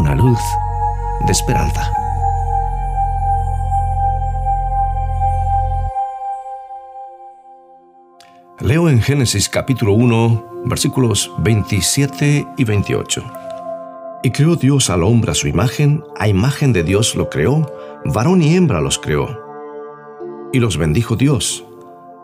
una luz de esperanza. Leo en Génesis capítulo 1, versículos 27 y 28. Y creó Dios al hombre a su imagen, a imagen de Dios lo creó, varón y hembra los creó. Y los bendijo Dios,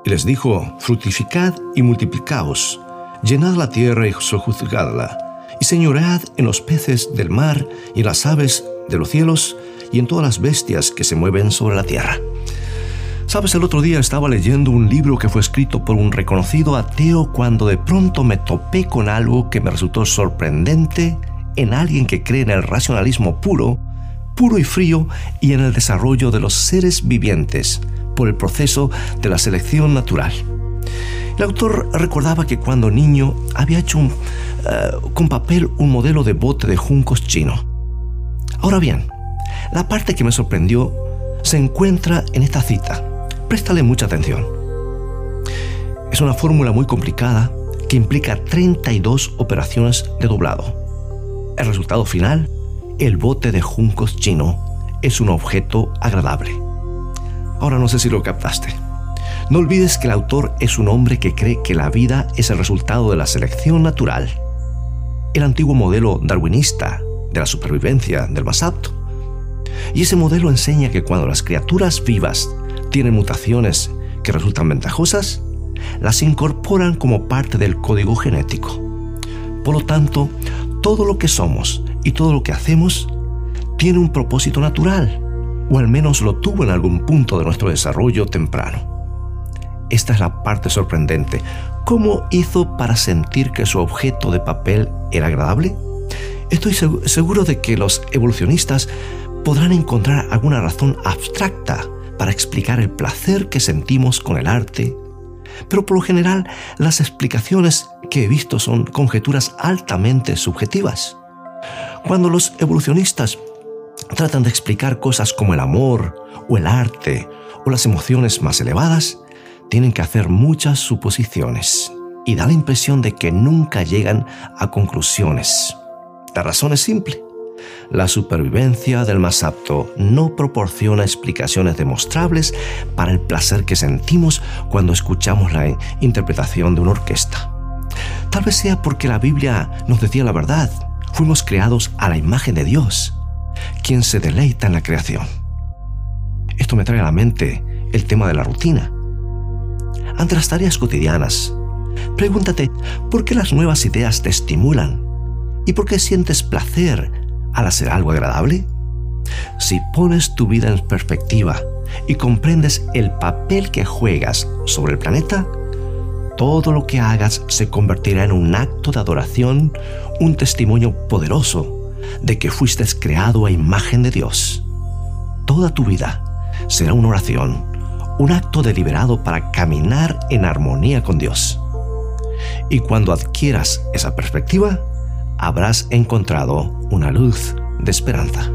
y les dijo, fructificad y multiplicaos, llenad la tierra y sojuzgadla, y señoread en los peces del mar y en las aves de los cielos y en todas las bestias que se mueven sobre la tierra. Sabes, el otro día estaba leyendo un libro que fue escrito por un reconocido ateo cuando de pronto me topé con algo que me resultó sorprendente en alguien que cree en el racionalismo puro, puro y frío y en el desarrollo de los seres vivientes por el proceso de la selección natural. El autor recordaba que cuando niño había hecho eh, con papel un modelo de bote de juncos chino. Ahora bien, la parte que me sorprendió se encuentra en esta cita. Préstale mucha atención. Es una fórmula muy complicada que implica 32 operaciones de doblado. El resultado final, el bote de juncos chino, es un objeto agradable. Ahora no sé si lo captaste. No olvides que el autor es un hombre que cree que la vida es el resultado de la selección natural. El antiguo modelo darwinista de la supervivencia del más apto. Y ese modelo enseña que cuando las criaturas vivas tienen mutaciones que resultan ventajosas, las incorporan como parte del código genético. Por lo tanto, todo lo que somos y todo lo que hacemos tiene un propósito natural, o al menos lo tuvo en algún punto de nuestro desarrollo temprano. Esta es la parte sorprendente. ¿Cómo hizo para sentir que su objeto de papel era agradable? Estoy seguro de que los evolucionistas podrán encontrar alguna razón abstracta para explicar el placer que sentimos con el arte, pero por lo general las explicaciones que he visto son conjeturas altamente subjetivas. Cuando los evolucionistas tratan de explicar cosas como el amor o el arte o las emociones más elevadas, tienen que hacer muchas suposiciones y da la impresión de que nunca llegan a conclusiones. La razón es simple. La supervivencia del más apto no proporciona explicaciones demostrables para el placer que sentimos cuando escuchamos la interpretación de una orquesta. Tal vez sea porque la Biblia nos decía la verdad. Fuimos creados a la imagen de Dios, quien se deleita en la creación. Esto me trae a la mente el tema de la rutina. Ante las tareas cotidianas, pregúntate por qué las nuevas ideas te estimulan y por qué sientes placer al hacer algo agradable. Si pones tu vida en perspectiva y comprendes el papel que juegas sobre el planeta, todo lo que hagas se convertirá en un acto de adoración, un testimonio poderoso de que fuiste creado a imagen de Dios. Toda tu vida será una oración, un acto deliberado para caminar en armonía con Dios. Y cuando adquieras esa perspectiva, habrás encontrado una luz de esperanza.